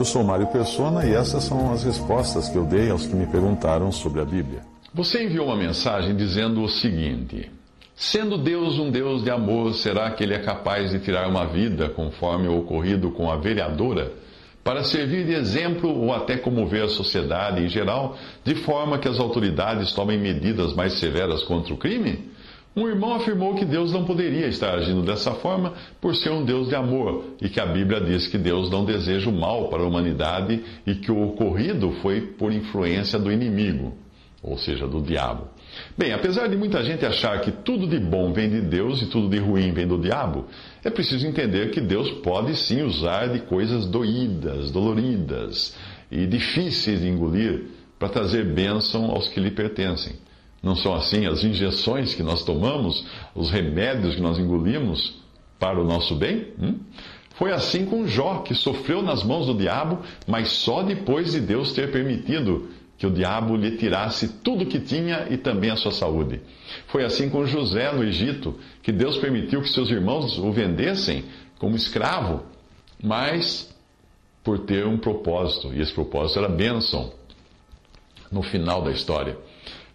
Eu sou Mário Persona e essas são as respostas que eu dei aos que me perguntaram sobre a Bíblia. Você enviou uma mensagem dizendo o seguinte... Sendo Deus um Deus de amor, será que Ele é capaz de tirar uma vida, conforme o ocorrido com a vereadora, para servir de exemplo ou até comover a sociedade em geral, de forma que as autoridades tomem medidas mais severas contra o crime? Um irmão afirmou que Deus não poderia estar agindo dessa forma por ser um Deus de amor e que a Bíblia diz que Deus não deseja o mal para a humanidade e que o ocorrido foi por influência do inimigo, ou seja, do diabo. Bem, apesar de muita gente achar que tudo de bom vem de Deus e tudo de ruim vem do diabo, é preciso entender que Deus pode sim usar de coisas doídas, doloridas e difíceis de engolir para trazer bênção aos que lhe pertencem. Não são assim as injeções que nós tomamos, os remédios que nós engolimos para o nosso bem? Hum? Foi assim com Jó, que sofreu nas mãos do diabo, mas só depois de Deus ter permitido que o diabo lhe tirasse tudo que tinha e também a sua saúde. Foi assim com José no Egito, que Deus permitiu que seus irmãos o vendessem como escravo, mas por ter um propósito, e esse propósito era bênção no final da história.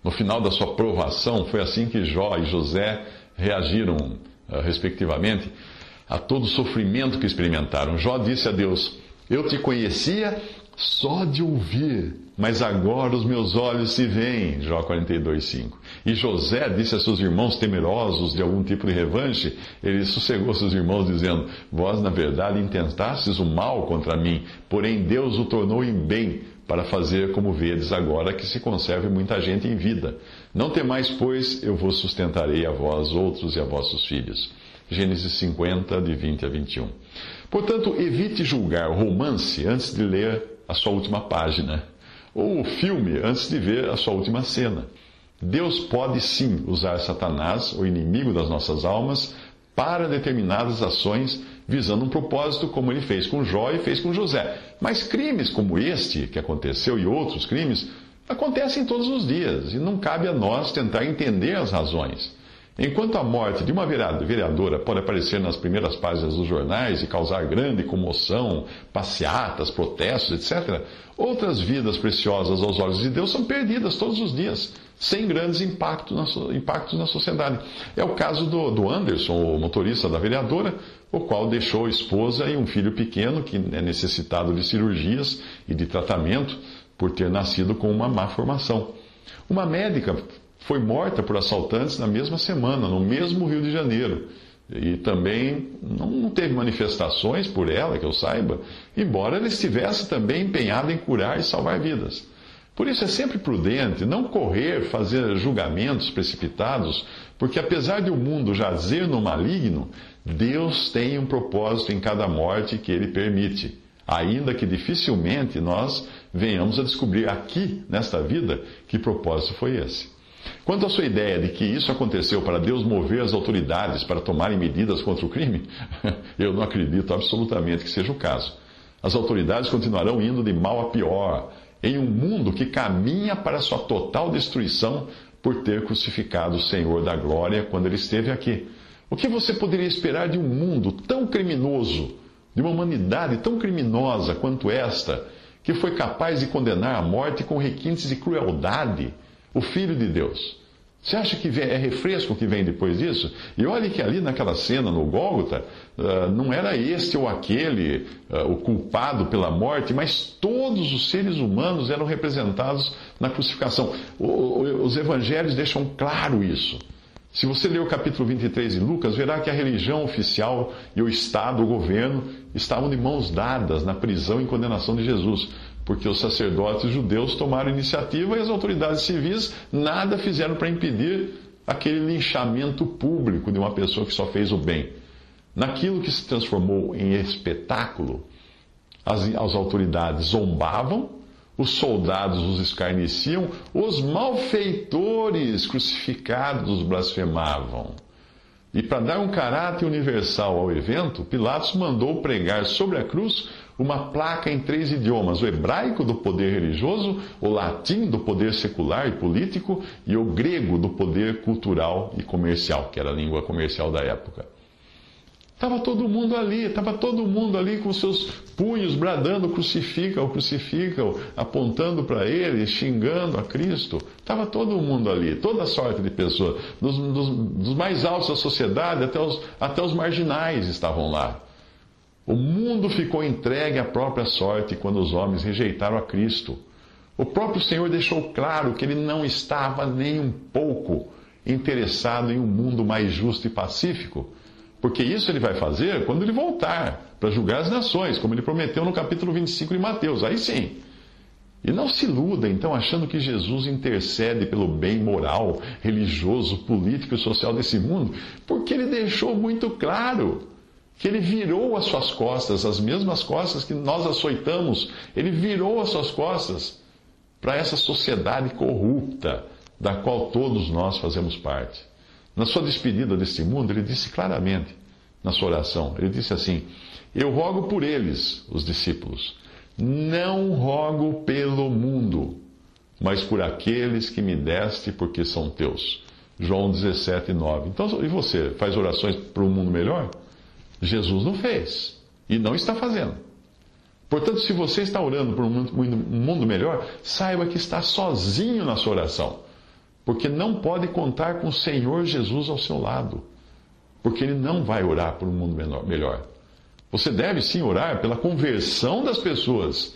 No final da sua provação, foi assim que Jó e José reagiram, eh, respectivamente, a todo o sofrimento que experimentaram. Jó disse a Deus: Eu te conhecia só de ouvir, mas agora os meus olhos se veem. Jó 42, 5. E José disse a seus irmãos temerosos de algum tipo de revanche, ele sossegou seus irmãos, dizendo: Vós, na verdade, intentastes o mal contra mim, porém Deus o tornou em bem, para fazer como vedes agora que se conserve muita gente em vida. Não temais, pois, eu vos sustentarei a vós outros e a vossos filhos. Gênesis 50, de 20 a 21. Portanto, evite julgar o romance antes de ler a sua última página, ou o filme antes de ver a sua última cena. Deus pode sim usar Satanás, o inimigo das nossas almas, para determinadas ações visando um propósito, como ele fez com Jó e fez com José. Mas crimes como este que aconteceu e outros crimes acontecem todos os dias e não cabe a nós tentar entender as razões. Enquanto a morte de uma vereadora pode aparecer nas primeiras páginas dos jornais e causar grande comoção, passeatas, protestos, etc., outras vidas preciosas aos olhos de Deus são perdidas todos os dias, sem grandes impactos na, impactos na sociedade. É o caso do, do Anderson, o motorista da vereadora, o qual deixou esposa e um filho pequeno que é necessitado de cirurgias e de tratamento por ter nascido com uma má formação. Uma médica foi morta por assaltantes na mesma semana, no mesmo Rio de Janeiro. E também não teve manifestações por ela, que eu saiba, embora ela estivesse também empenhada em curar e salvar vidas. Por isso é sempre prudente não correr, fazer julgamentos precipitados, porque apesar de o mundo jazer no maligno, Deus tem um propósito em cada morte que ele permite, ainda que dificilmente nós venhamos a descobrir aqui, nesta vida, que propósito foi esse. Quanto à sua ideia de que isso aconteceu para Deus mover as autoridades para tomarem medidas contra o crime, eu não acredito absolutamente que seja o caso. As autoridades continuarão indo de mal a pior, em um mundo que caminha para sua total destruição por ter crucificado o Senhor da glória quando ele esteve aqui. O que você poderia esperar de um mundo tão criminoso, de uma humanidade tão criminosa quanto esta, que foi capaz de condenar à morte com requintes de crueldade? o Filho de Deus. Você acha que é refresco que vem depois disso? E olhe que ali naquela cena no Gólgota, ah, não era este ou aquele ah, o culpado pela morte, mas todos os seres humanos eram representados na crucificação. Os evangelhos deixam claro isso. Se você ler o capítulo 23 de Lucas, verá que a religião oficial e o Estado, o governo, estavam de mãos dadas na prisão e condenação de Jesus porque os sacerdotes judeus tomaram iniciativa e as autoridades civis nada fizeram para impedir aquele linchamento público de uma pessoa que só fez o bem. naquilo que se transformou em espetáculo, as, as autoridades zombavam, os soldados os escarneciam, os malfeitores crucificados blasfemavam. E para dar um caráter universal ao evento, Pilatos mandou pregar sobre a cruz uma placa em três idiomas: o hebraico do poder religioso, o latim do poder secular e político e o grego do poder cultural e comercial, que era a língua comercial da época. Estava todo mundo ali, estava todo mundo ali com seus punhos bradando, crucifica-o, crucifica-o, apontando para ele, xingando a Cristo. Estava todo mundo ali, toda sorte de pessoas, dos, dos, dos mais altos da sociedade até os, até os marginais estavam lá. O mundo ficou entregue à própria sorte quando os homens rejeitaram a Cristo. O próprio Senhor deixou claro que ele não estava nem um pouco interessado em um mundo mais justo e pacífico porque isso ele vai fazer quando ele voltar para julgar as nações, como ele prometeu no capítulo 25 de Mateus. Aí sim. E não se iluda, então, achando que Jesus intercede pelo bem moral, religioso, político e social desse mundo, porque ele deixou muito claro que ele virou as suas costas, as mesmas costas que nós açoitamos, ele virou as suas costas para essa sociedade corrupta da qual todos nós fazemos parte. Na sua despedida deste mundo, ele disse claramente, na sua oração, ele disse assim: Eu rogo por eles, os discípulos, não rogo pelo mundo, mas por aqueles que me deste, porque são teus. João 17, 9. Então, e você, faz orações para um mundo melhor? Jesus não fez e não está fazendo. Portanto, se você está orando por um mundo melhor, saiba que está sozinho na sua oração porque não pode contar com o Senhor Jesus ao seu lado, porque ele não vai orar por um mundo melhor. Você deve sim orar pela conversão das pessoas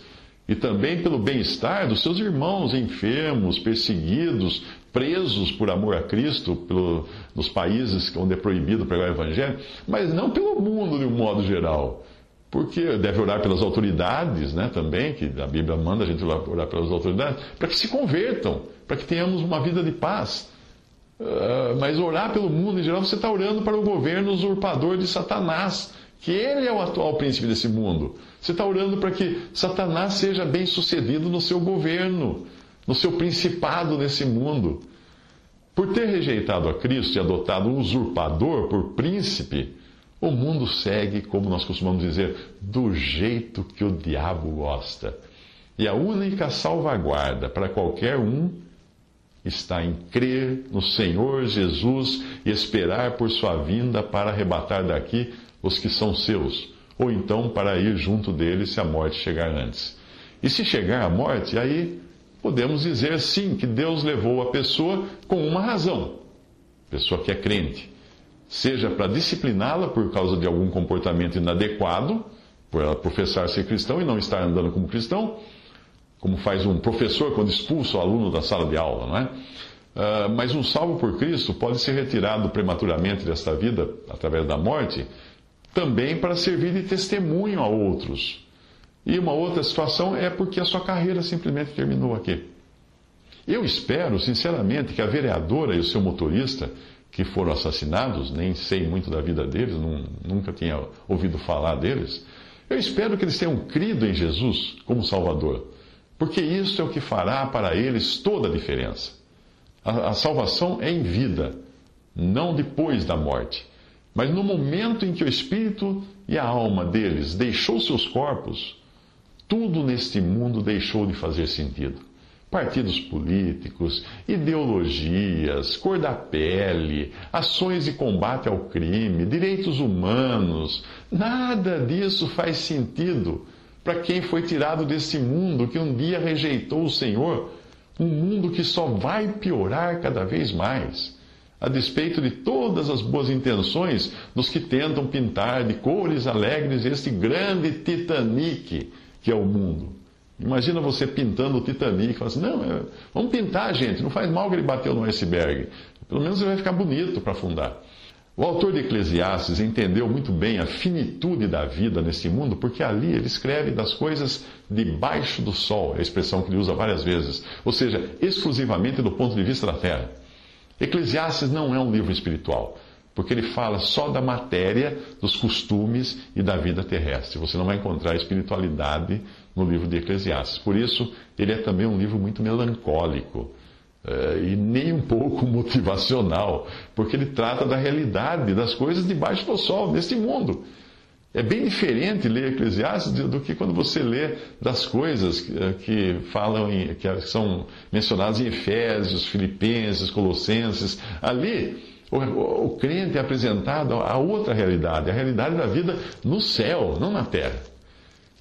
e também pelo bem-estar dos seus irmãos enfermos, perseguidos, presos por amor a Cristo pelo, nos países onde é proibido pregar o Evangelho, mas não pelo mundo de um modo geral. Porque deve orar pelas autoridades, né, também, que a Bíblia manda a gente orar pelas autoridades, para que se convertam, para que tenhamos uma vida de paz. Uh, mas orar pelo mundo em geral, você está orando para o governo usurpador de Satanás, que ele é o atual príncipe desse mundo. Você está orando para que Satanás seja bem sucedido no seu governo, no seu principado nesse mundo. Por ter rejeitado a Cristo e adotado um usurpador por príncipe, o mundo segue, como nós costumamos dizer, do jeito que o diabo gosta. E a única salvaguarda para qualquer um está em crer no Senhor Jesus e esperar por sua vinda para arrebatar daqui os que são seus, ou então para ir junto dele se a morte chegar antes. E se chegar a morte, aí podemos dizer sim que Deus levou a pessoa com uma razão, pessoa que é crente seja para discipliná-la por causa de algum comportamento inadequado, por ela professar ser cristão e não estar andando como cristão, como faz um professor quando expulsa o aluno da sala de aula, não é? Uh, mas um salvo por Cristo pode ser retirado prematuramente desta vida, através da morte, também para servir de testemunho a outros. E uma outra situação é porque a sua carreira simplesmente terminou aqui. Eu espero, sinceramente, que a vereadora e o seu motorista que foram assassinados, nem sei muito da vida deles, não, nunca tinha ouvido falar deles. Eu espero que eles tenham crido em Jesus como Salvador, porque isso é o que fará para eles toda a diferença. A, a salvação é em vida, não depois da morte. Mas no momento em que o espírito e a alma deles deixou seus corpos, tudo neste mundo deixou de fazer sentido partidos políticos, ideologias, cor da pele, ações de combate ao crime, direitos humanos. Nada disso faz sentido para quem foi tirado desse mundo que um dia rejeitou o Senhor, um mundo que só vai piorar cada vez mais. A despeito de todas as boas intenções dos que tentam pintar de cores alegres este grande Titanic que é o mundo. Imagina você pintando o Titanic, fala assim, não, é, vamos pintar, gente, não faz mal que ele bateu no iceberg. Pelo menos ele vai ficar bonito para afundar. O autor de Eclesiastes entendeu muito bem a finitude da vida nesse mundo, porque ali ele escreve das coisas debaixo do sol, é a expressão que ele usa várias vezes, ou seja, exclusivamente do ponto de vista da terra. Eclesiastes não é um livro espiritual, porque ele fala só da matéria, dos costumes e da vida terrestre. Você não vai encontrar espiritualidade no livro de Eclesiastes. Por isso, ele é também um livro muito melancólico. É, e nem um pouco motivacional, porque ele trata da realidade das coisas debaixo do sol, neste mundo. É bem diferente ler Eclesiastes do que quando você lê das coisas que falam em, que são mencionadas em Efésios, Filipenses, Colossenses. Ali, o, o crente é apresentado a outra realidade, a realidade da vida no céu, não na terra.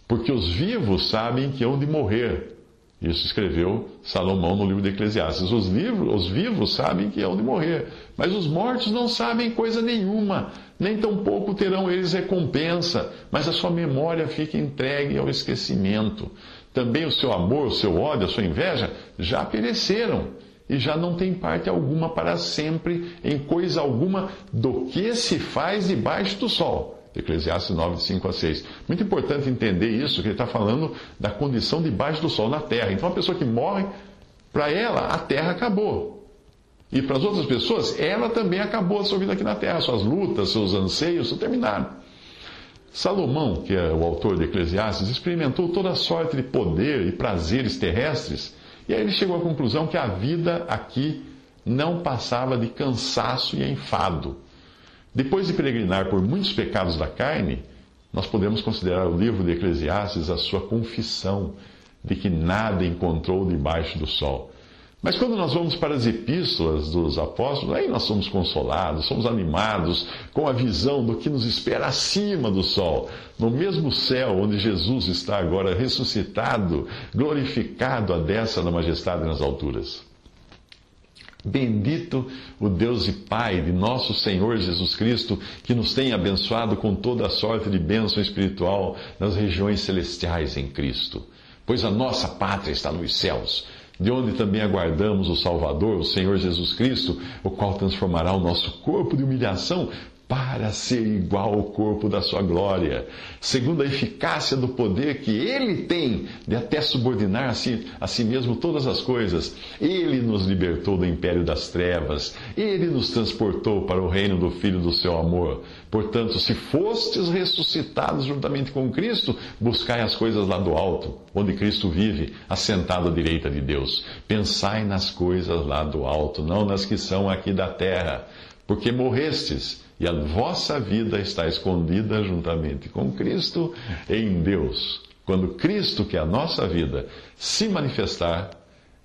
Porque os vivos sabem que hão de morrer. Isso escreveu Salomão no livro de Eclesiastes. Os, livros, os vivos sabem que hão de morrer, mas os mortos não sabem coisa nenhuma nem tampouco terão eles recompensa, mas a sua memória fica entregue ao esquecimento. Também o seu amor, o seu ódio, a sua inveja já pereceram e já não tem parte alguma para sempre em coisa alguma do que se faz debaixo do sol. Eclesiastes 9, 5 a 6. Muito importante entender isso, que ele está falando da condição debaixo do sol na terra. Então, a pessoa que morre, para ela, a terra acabou. E para as outras pessoas, ela também acabou a sua vida aqui na terra, suas lutas, seus anseios terminaram. Salomão, que é o autor de Eclesiastes, experimentou toda sorte de poder e prazeres terrestres, e aí ele chegou à conclusão que a vida aqui não passava de cansaço e enfado. Depois de peregrinar por muitos pecados da carne, nós podemos considerar o livro de Eclesiastes a sua confissão de que nada encontrou debaixo do sol. Mas quando nós vamos para as epístolas dos apóstolos, aí nós somos consolados, somos animados com a visão do que nos espera acima do sol, no mesmo céu onde Jesus está agora ressuscitado, glorificado à destra da majestade nas alturas. Bendito o Deus e Pai de nosso Senhor Jesus Cristo, que nos tem abençoado com toda a sorte de bênção espiritual nas regiões celestiais em Cristo. Pois a nossa pátria está nos céus de onde também aguardamos o Salvador, o Senhor Jesus Cristo, o qual transformará o nosso corpo de humilhação para ser igual ao corpo da sua glória, segundo a eficácia do poder que ele tem de até subordinar a si, a si mesmo todas as coisas. Ele nos libertou do império das trevas, ele nos transportou para o reino do Filho do seu amor. Portanto, se fostes ressuscitados juntamente com Cristo, buscai as coisas lá do alto, onde Cristo vive, assentado à direita de Deus. Pensai nas coisas lá do alto, não nas que são aqui da terra, porque morrestes e a vossa vida está escondida juntamente com Cristo em Deus. Quando Cristo, que é a nossa vida, se manifestar,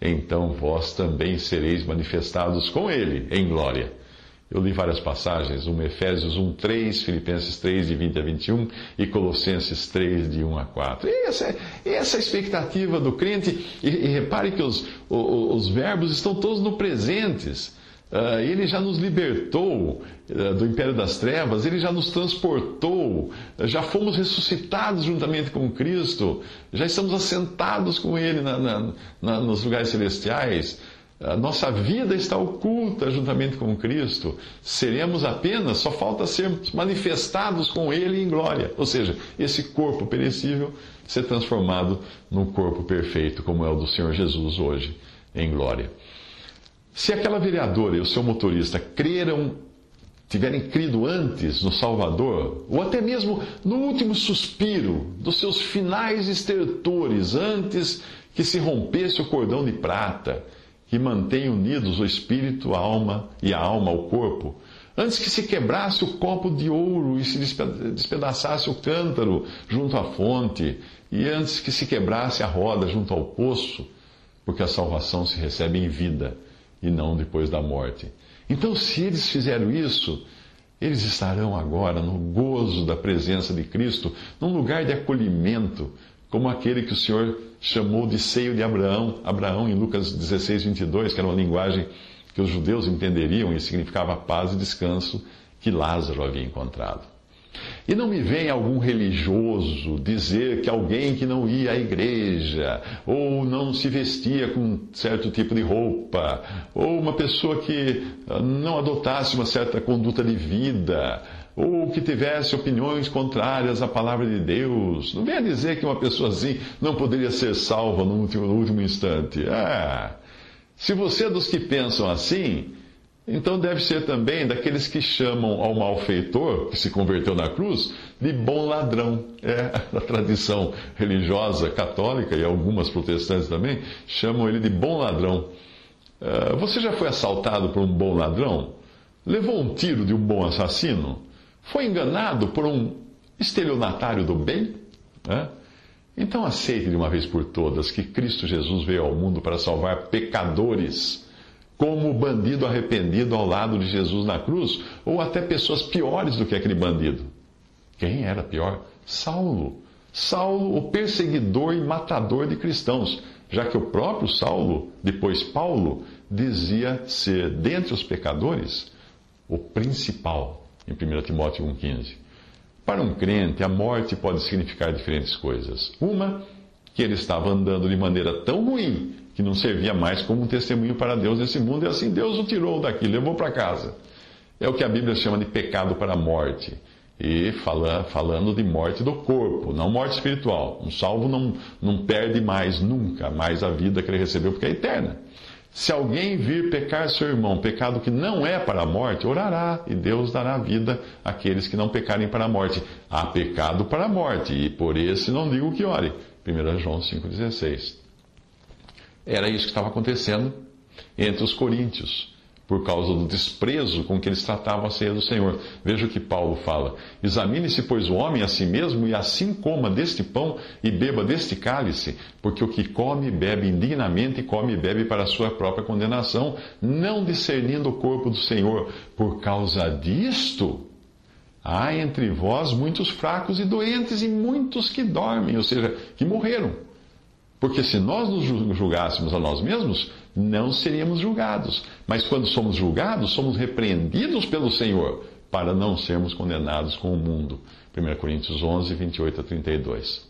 então vós também sereis manifestados com Ele em glória. Eu li várias passagens, um Efésios 1, 3, Filipenses 3, de 20 a 21 e Colossenses 3, de 1 a 4. E essa, essa é a expectativa do crente, e, e repare que os, os, os verbos estão todos no presentes. Uh, ele já nos libertou uh, do império das trevas, ele já nos transportou, uh, já fomos ressuscitados juntamente com Cristo, já estamos assentados com Ele na, na, na, nos lugares celestiais. A nossa vida está oculta juntamente com Cristo. Seremos apenas, só falta sermos manifestados com Ele em glória. Ou seja, esse corpo perecível ser transformado num corpo perfeito, como é o do Senhor Jesus hoje, em glória. Se aquela vereadora e o seu motorista creram, tiverem crido antes no Salvador, ou até mesmo no último suspiro dos seus finais estertores, antes que se rompesse o cordão de prata, que mantém unidos o espírito, a alma e a alma ao corpo, antes que se quebrasse o copo de ouro e se despedaçasse o cântaro junto à fonte, e antes que se quebrasse a roda junto ao poço, porque a salvação se recebe em vida e não depois da morte. Então, se eles fizeram isso, eles estarão agora no gozo da presença de Cristo, num lugar de acolhimento, como aquele que o Senhor chamou de seio de Abraão, Abraão em Lucas 16, 22, que era uma linguagem que os judeus entenderiam e significava paz e descanso que Lázaro havia encontrado. E não me vem algum religioso dizer que alguém que não ia à igreja, ou não se vestia com certo tipo de roupa, ou uma pessoa que ah, não adotasse uma certa conduta de vida, ou que tivesse opiniões contrárias à palavra de Deus. Não venha dizer que uma pessoa assim não poderia ser salva no último, no último instante. Ah, se você é dos que pensam assim, Então deve ser também daqueles que chamam ao malfeitor, que se converteu na cruz, de bom ladrão. É a tradição religiosa católica e algumas protestantes também chamam ele de bom ladrão. Uh, você já foi assaltado por um bom ladrão? Levou um tiro de um bom assassino? Foi enganado por um estelionatário do bem? É? Então aceite de uma vez por todas que Cristo Jesus veio ao mundo para salvar pecadores como o bandido arrependido ao lado de Jesus na cruz, ou até pessoas piores do que aquele bandido. Quem era pior? Saulo. Saulo, o perseguidor e matador de cristãos, já que o próprio Saulo, depois Paulo, dizia ser, dentre os pecadores, o principal, em 1 Timóteo 1,15. Para um crente, a morte pode significar diferentes coisas. Uma, que ele estava andando de maneira tão ruim que não servia mais como um testemunho para Deus nesse mundo, e assim Deus o tirou daqui, levou para casa. É o que a Bíblia chama de pecado para a morte. E fala, falando de morte do corpo, não morte espiritual. Um salvo não, não perde mais, nunca, mais a vida que ele recebeu, porque é eterna. Se alguém vir pecar seu irmão, pecado que não é para a morte, orará, e Deus dará vida àqueles que não pecarem para a morte. Há pecado para a morte, e por esse não digo que ore. 1 João 5,16. Era isso que estava acontecendo entre os coríntios, por causa do desprezo com que eles tratavam a ceia do Senhor. Veja o que Paulo fala: Examine-se, pois, o homem a si mesmo, e assim coma deste pão e beba deste cálice, porque o que come bebe indignamente, come e bebe para a sua própria condenação, não discernindo o corpo do Senhor. Por causa disto, há entre vós muitos fracos e doentes, e muitos que dormem, ou seja, que morreram. Porque se nós nos julgássemos a nós mesmos, não seríamos julgados. Mas quando somos julgados, somos repreendidos pelo Senhor, para não sermos condenados com o mundo. 1 Coríntios 11, 28 a 32.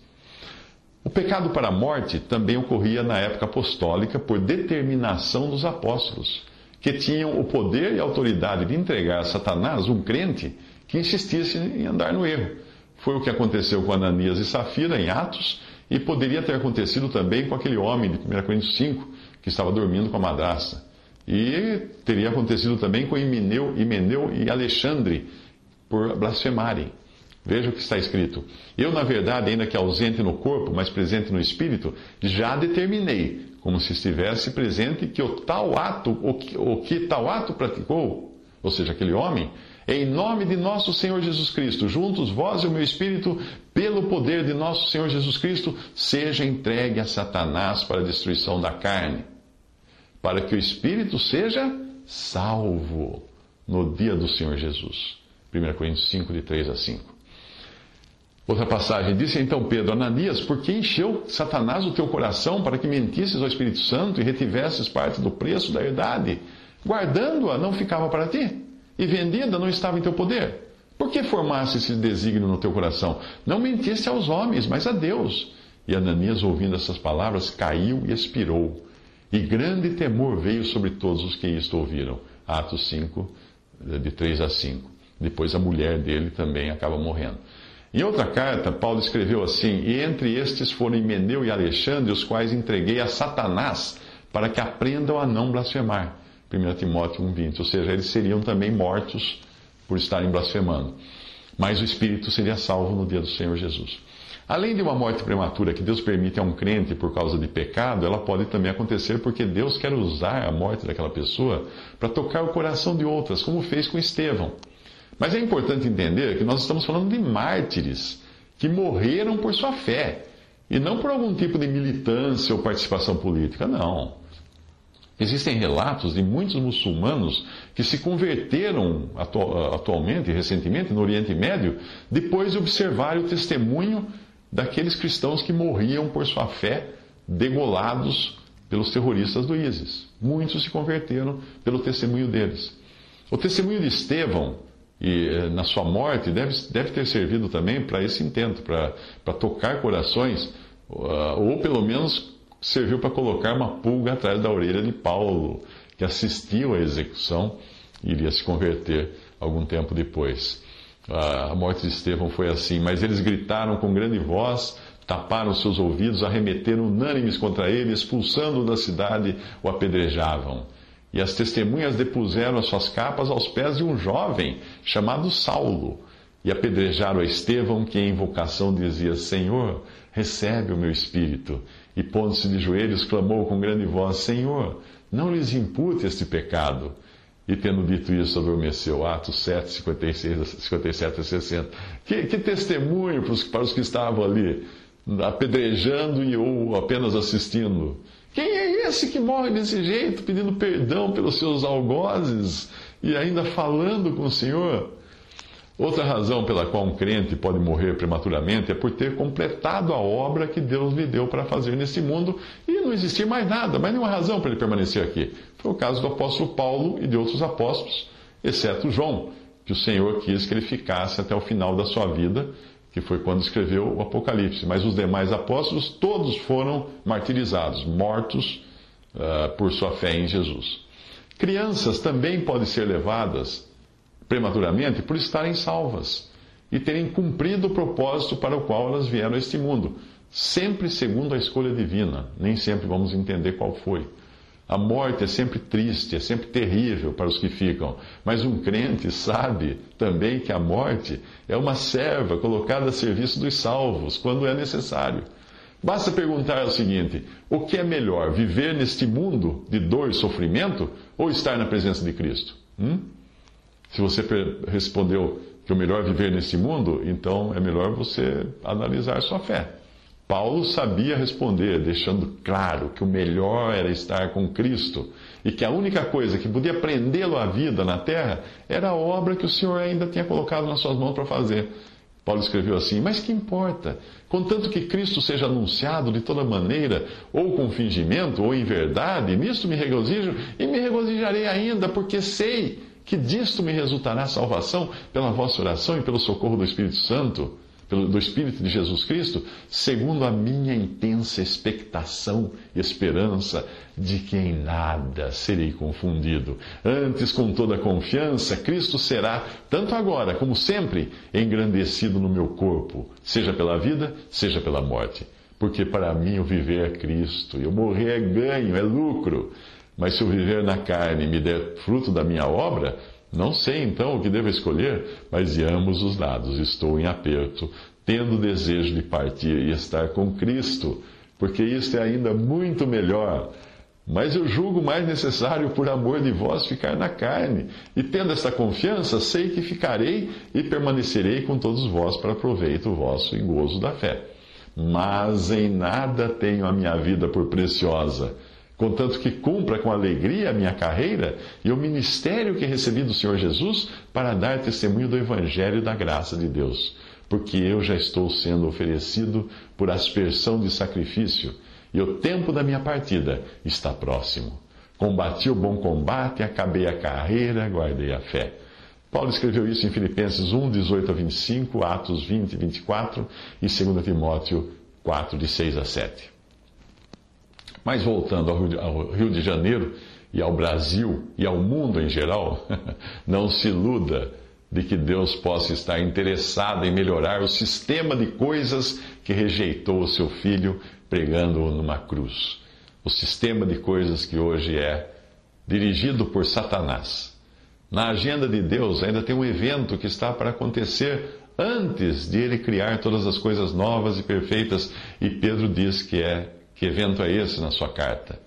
O pecado para a morte também ocorria na época apostólica por determinação dos apóstolos, que tinham o poder e autoridade de entregar a Satanás um crente que insistisse em andar no erro. Foi o que aconteceu com Ananias e Safira em Atos e poderia ter acontecido também com aquele homem de 1 Coríntios 5, que estava dormindo com a madrasta. E teria acontecido também com Himeneu, Himeneu e Alexandre, por blasfemarem. Veja o que está escrito. Eu, na verdade, ainda que ausente no corpo, mas presente no espírito, já determinei, como se estivesse presente, que o tal ato, o que, o que tal ato praticou, ou seja, aquele homem, em nome de nosso Senhor Jesus Cristo, juntos vós e o meu espírito, pelo poder de nosso Senhor Jesus Cristo, seja entregue a Satanás para a destruição da carne, para que o espírito seja salvo no dia do Senhor Jesus. 1 Coríntios 5, de 3 a 5. Outra passagem, disse então Pedro, Ananias, por que encheu Satanás o teu coração para que mentisses ao Espírito Santo e retivesses parte do preço da herdade? Guardando-a não ficava para ti? E vendida não estava em teu poder? Por que formasse esse desígnio no teu coração? Não mentisse aos homens, mas a Deus. E Ananias, ouvindo essas palavras, caiu e expirou. E grande temor veio sobre todos os que isto ouviram. Atos 5, de 3 a 5. Depois a mulher dele também acaba morrendo. Em outra carta, Paulo escreveu assim: E entre estes foram Meneu e Alexandre, os quais entreguei a Satanás, para que aprendam a não blasfemar. 1 Timóteo 1,20. Ou seja, eles seriam também mortos por estarem blasfemando. Mas o espírito seria salvo no dia do Senhor Jesus. Além de uma morte prematura que Deus permite a um crente por causa de pecado, ela pode também acontecer porque Deus quer usar a morte daquela pessoa para tocar o coração de outras, como fez com Estevão. Mas é importante entender que nós estamos falando de mártires que morreram por sua fé e não por algum tipo de militância ou participação política, não. Existem relatos de muitos muçulmanos que se converteram atualmente, recentemente, no Oriente Médio, depois de observarem o testemunho daqueles cristãos que morriam por sua fé, degolados pelos terroristas do ISIS. Muitos se converteram pelo testemunho deles. O testemunho de Estevão, e eh, na sua morte, deve, deve ter servido também para esse intento, para tocar corações, ou pelo menos serviu para colocar uma pulga atrás da orelha de Paulo, que assistiu à execução e iria se converter algum tempo depois. A morte de Estevão foi assim, mas eles gritaram com grande voz, taparam seus ouvidos, arremeteram unânimes contra ele, expulsando-o da cidade, o apedrejavam. e as testemunhas depuseram as suas capas aos pés de um jovem chamado Saulo, e apedrejaram a Estevão, que em invocação dizia: Senhor, recebe o meu espírito. E pondo-se de joelhos, clamou com grande voz: Senhor, não lhes impute este pecado. E tendo dito isso, adormeceu. Atos 7, 56, 57 a 60. Que, que testemunho para os, para os que estavam ali, apedrejando e ou apenas assistindo. Quem é esse que morre desse jeito, pedindo perdão pelos seus algozes e ainda falando com o Senhor? Outra razão pela qual um crente pode morrer prematuramente é por ter completado a obra que Deus lhe deu para fazer nesse mundo e não existir mais nada, mais nenhuma razão para ele permanecer aqui. Foi o caso do apóstolo Paulo e de outros apóstolos, exceto João, que o Senhor quis que ele ficasse até o final da sua vida que foi quando escreveu o Apocalipse. Mas os demais apóstolos, todos foram martirizados, mortos uh, por sua fé em Jesus. Crianças também podem ser levadas prematuramente por estarem salvas e terem cumprido o propósito para o qual elas vieram a este mundo, sempre segundo a escolha divina. Nem sempre vamos entender qual foi. A morte é sempre triste, é sempre terrível para os que ficam, mas um crente sabe também que a morte é uma serva colocada a serviço dos salvos quando é necessário. Basta perguntar o seguinte: o que é melhor, viver neste mundo de dor e sofrimento ou estar na presença de Cristo? Hum? Se você respondeu que é melhor viver neste mundo, então é melhor você analisar sua fé. Paulo sabia responder, deixando claro que o melhor era estar com Cristo e que a única coisa que podia prendê-lo à vida na terra era a obra que o Senhor ainda tinha colocado nas suas mãos para fazer. Paulo escreveu assim: Mas que importa? Contanto que Cristo seja anunciado de toda maneira, ou com fingimento, ou em verdade, nisto me regozijo e me regozijarei ainda, porque sei que disto me resultará salvação pela vossa oração e pelo socorro do Espírito Santo do Espírito de Jesus Cristo, segundo a minha intensa expectação e esperança de que em nada serei confundido. Antes, com toda confiança, Cristo será, tanto agora como sempre, engrandecido no meu corpo, seja pela vida, seja pela morte. Porque para mim o viver é Cristo, e o morrer é ganho, é lucro. Mas se o viver na carne me der fruto da minha obra, não sei então o que devo escolher, mas de ambos os lados estou em aperto, tendo desejo de partir e estar com Cristo, porque isto é ainda muito melhor. Mas eu julgo mais necessário, por amor de vós, ficar na carne. E tendo esta confiança, sei que ficarei e permanecerei com todos vós para proveito vosso e gozo da fé. Mas em nada tenho a minha vida por preciosa contanto que cumpra com alegria a minha carreira e o ministério que recebi do Senhor Jesus para dar testemunho do Evangelho da graça de Deus, porque eu já estou sendo oferecido por aspersão de sacrifício e o tempo da minha partida está próximo. Combati o bom combate, acabei a carreira, guardei a fé. Paulo escreveu isso em Filipenses 1, 18 a 25, Atos 20, 24 e 2 Timóteo 4, de 6 a 7. Mas voltando ao Rio de Janeiro e ao Brasil e ao mundo em geral, não se iluda de que Deus possa estar interessado em melhorar o sistema de coisas que rejeitou o seu filho pregando-o numa cruz. O sistema de coisas que hoje é dirigido por Satanás. Na agenda de Deus ainda tem um evento que está para acontecer antes de ele criar todas as coisas novas e perfeitas, e Pedro diz que é que evento é esse na sua carta?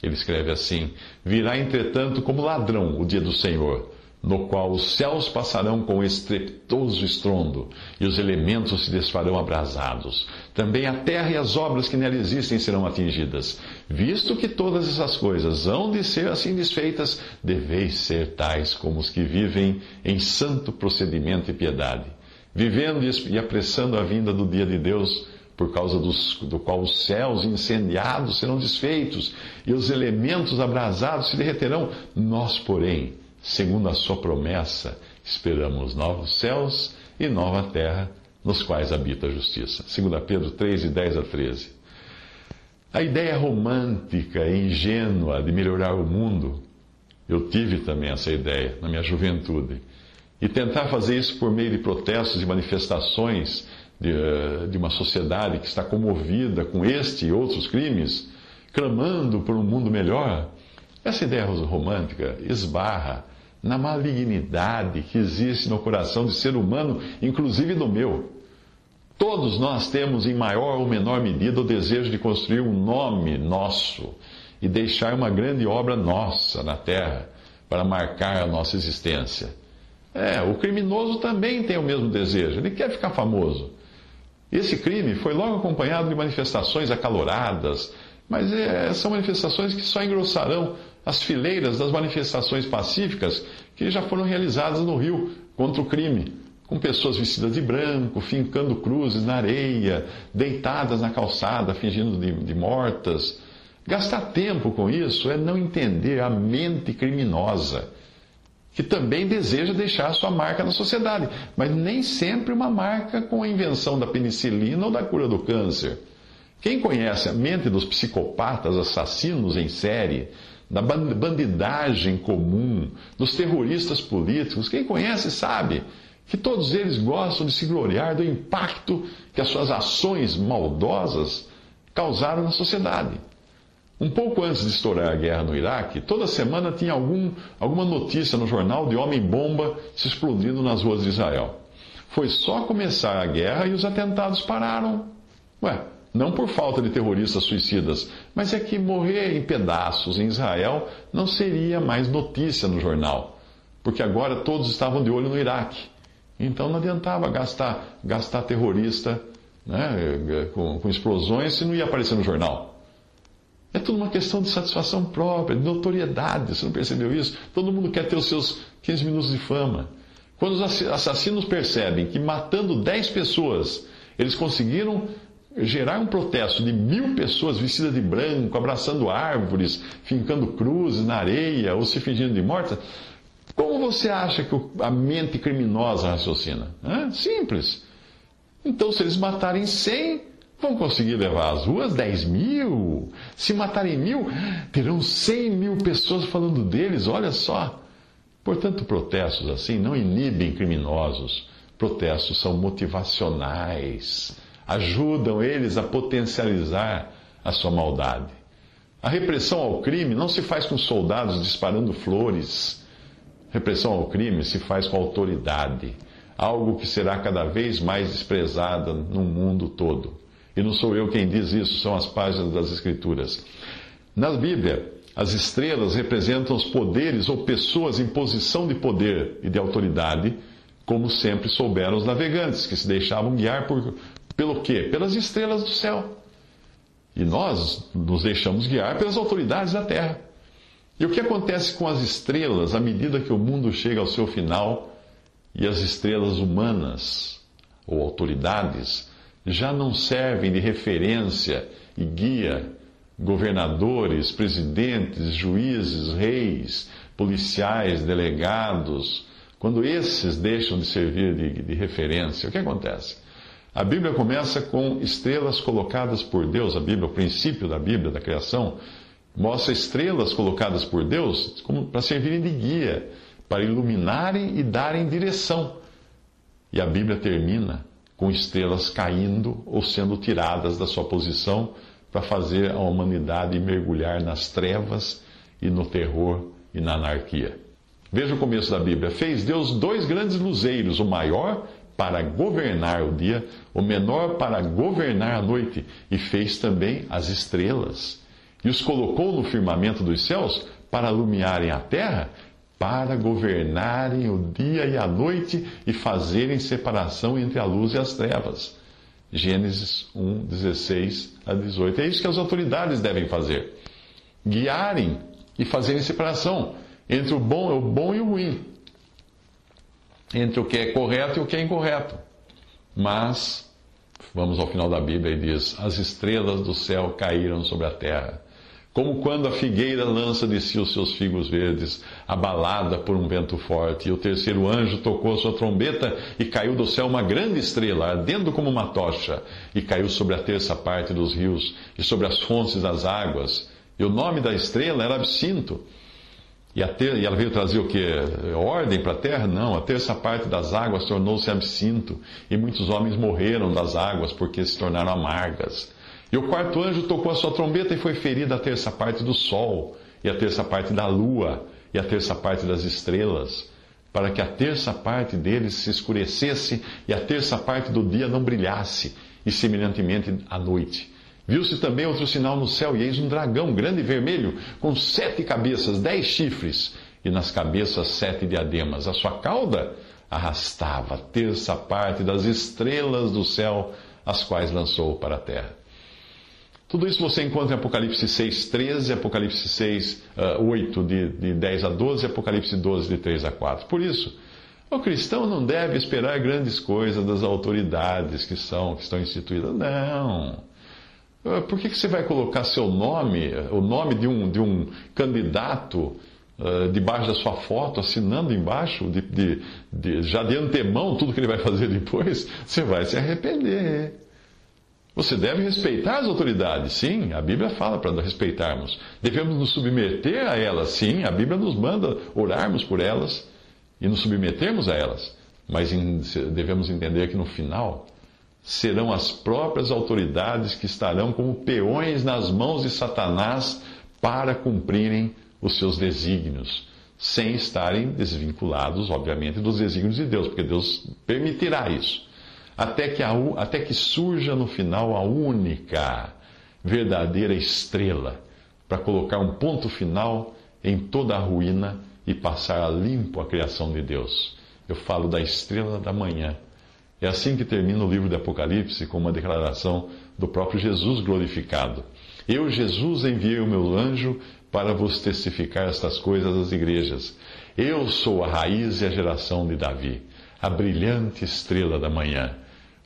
Ele escreve assim: Virá, entretanto, como ladrão o dia do Senhor, no qual os céus passarão com estrepitoso estrondo, e os elementos se desfarão abrasados. Também a terra e as obras que nela existem serão atingidas. Visto que todas essas coisas hão de ser assim desfeitas, deveis ser tais como os que vivem em santo procedimento e piedade, vivendo e apressando a vinda do dia de Deus por causa dos, do qual os céus incendiados serão desfeitos e os elementos abrasados se derreterão. Nós, porém, segundo a sua promessa, esperamos novos céus e nova terra, nos quais habita a justiça. 2 Pedro 3, de 10 a 13. A ideia romântica e ingênua de melhorar o mundo, eu tive também essa ideia na minha juventude. E tentar fazer isso por meio de protestos e manifestações de, eh, de uma sociedade que está comovida com este e outros crimes, clamando por um mundo melhor, Essa ideia romântica esbarra na malignidade que existe no coração de ser humano, inclusive do meu. Todos nós temos, em maior ou menor medida, o desejo de construir um nome nosso e deixar uma grande obra nossa na terra para marcar a nossa existência. É, o criminoso também tem o mesmo desejo, ele quer ficar famoso. Esse crime foi logo acompanhado de manifestações acaloradas, mas é, são manifestações que só engrossarão as fileiras das manifestações pacíficas que já foram realizadas no Rio contra o crime, com pessoas vestidas de branco, fincando cruzes na areia, deitadas na calçada, fingindo de, de mortas. Gastar tempo com isso é não entender a mente criminosa, que também deseja deixar sua marca na sociedade, mas nem sempre uma marca com a invenção da penicilina ou da cura do câncer. Quem conhece a mente dos psicopatas assassinos em série, da bandidagem comum, dos terroristas políticos, quem conhece sabe que todos eles gostam de se gloriar do impacto que as suas ações maldosas causaram na sociedade. Um pouco antes de estourar a guerra no Iraque, toda semana tinha algum, alguma notícia no jornal de homem-bomba se explodindo nas ruas de Israel. Foi só começar a guerra e os atentados pararam. Ué, não por falta de terroristas suicidas, mas é que morrer em pedaços em Israel não seria mais notícia no jornal, porque agora todos estavam de olho no Iraque. Então não adiantava gastar, gastar terrorista né, com, com explosões se não ia aparecer no jornal. É tudo uma questão de satisfação própria, de notoriedade. Você não percebeu isso? Todo mundo quer ter os seus 15 minutos de fama. Quando os assassinos percebem que matando 10 pessoas, eles conseguiram gerar um protesto de mil pessoas vestidas de branco, abraçando árvores, fincando cruzes na areia ou se fingindo de mortas, como você acha que a mente criminosa raciocina? Simples. Então, se eles matarem 100, Vão conseguir levar às ruas 10 mil? Se matarem mil, terão 100 mil pessoas falando deles, olha só. Portanto, protestos assim não inibem criminosos. Protestos são motivacionais. Ajudam eles a potencializar a sua maldade. A repressão ao crime não se faz com soldados disparando flores. Repressão ao crime se faz com autoridade, algo que será cada vez mais desprezada no mundo todo. E não sou eu quem diz isso, são as páginas das Escrituras. Na Bíblia, as estrelas representam os poderes ou pessoas em posição de poder e de autoridade, como sempre souberam os navegantes, que se deixavam guiar por, pelo quê? Pelas estrelas do céu. E nós nos deixamos guiar pelas autoridades da terra. E o que acontece com as estrelas à medida que o mundo chega ao seu final e as estrelas humanas ou autoridades já não servem de referência e guia governadores, presidentes, juízes, reis, policiais, delegados, quando esses deixam de servir de, de, referência, o que acontece? A Bíblia começa com estrelas colocadas por Deus, a Bíblia, o princípio da Bíblia, da criação, mostra estrelas colocadas por Deus como para servirem de guia, para iluminarem e darem direção. E a Bíblia termina com estrelas caindo ou sendo tiradas da sua posição para fazer a humanidade mergulhar nas trevas e no terror e na anarquia. Veja o começo da Bíblia. Fez Deus dois grandes luzeiros, o maior para governar o dia, o menor para governar a noite, e fez também as estrelas. E os colocou no firmamento dos céus para iluminarem a terra para governarem o dia e a noite e fazerem separação entre a luz e as trevas. Gênesis 1, 16 a 18. É isso que as autoridades devem fazer: guiarem e fazerem separação entre o bom, o bom e o ruim, entre o que é correto e o que é incorreto. Mas, vamos ao final da Bíblia e diz: As estrelas do céu caíram sobre a terra como quando a figueira lança de si os seus figos verdes, abalada por um vento forte, e o terceiro anjo tocou a sua trombeta e caiu do céu uma grande estrela, ardendo como uma tocha, e caiu sobre a terça parte dos rios e sobre as fontes das águas. E o nome da estrela era Absinto. E, ter... e ela veio trazer o que? Ordem para a terra? Não, a terça parte das águas tornou-se absinto, e muitos homens morreram das águas porque se tornaram amargas. E o quarto anjo tocou a sua trombeta e foi ferida a terça parte do sol, e a terça parte da lua, e a terça parte das estrelas, para que a terça parte deles se escurecesse e a terça parte do dia não brilhasse, e semelhantemente a noite. Viu-se também outro sinal no céu, e eis um dragão grande e vermelho, com sete cabeças, dez chifres, e nas cabeças sete diademas. A sua cauda arrastava a terça parte das estrelas do céu, as quais lançou para a terra. Tudo isso você encontra em Apocalipse 6, 13, Apocalipse 6, uh, 8, de, de 10 a 12, Apocalipse 12, de 3 a 4. Por isso, o cristão não deve esperar grandes coisas das autoridades que, são, que estão instituídas. Não. Uh, por que, você vai colocar seu nome, o nome de um, de um candidato, uh, debaixo da sua foto, assinando embaixo, de, de, de, já de antemão, tudo que ele vai fazer depois? Você vai se arrepender. Você deve respeitar as autoridades, sim, a Bíblia fala para respeitarmos. Devemos nos submeter a elas, sim, a Bíblia nos manda orarmos por elas e nos submetermos a elas. Mas devemos entender que no final serão as próprias autoridades que estarão como peões nas mãos de Satanás para cumprirem os seus desígnios, sem estarem desvinculados, obviamente, dos desígnios de Deus, porque Deus permitirá isso até que, a, até que surja no final a única, verdadeira estrela, para colocar um ponto final em toda a ruína e passar a limpo a criação de Deus. Eu falo da estrela da manhã. É assim que termina o livro de Apocalipse, com uma declaração do próprio Jesus glorificado. Eu, Jesus, enviei o meu anjo para vos testificar estas coisas às igrejas. Eu sou a raiz e a geração de Davi, a brilhante estrela da manhã.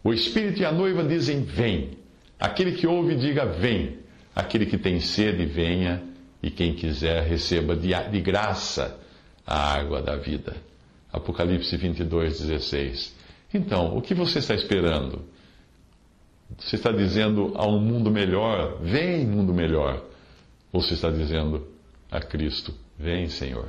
O Espírito e a noiva dizem: Vem. Aquele que ouve, diga: Vem. Aquele que tem sede, venha. E quem quiser, receba de, graça a água da vida. Apocalipse 22, 16. Então, o que você está esperando? Você está dizendo a um mundo melhor: Vem, mundo melhor. Ou você está dizendo a Cristo: Vem, Senhor.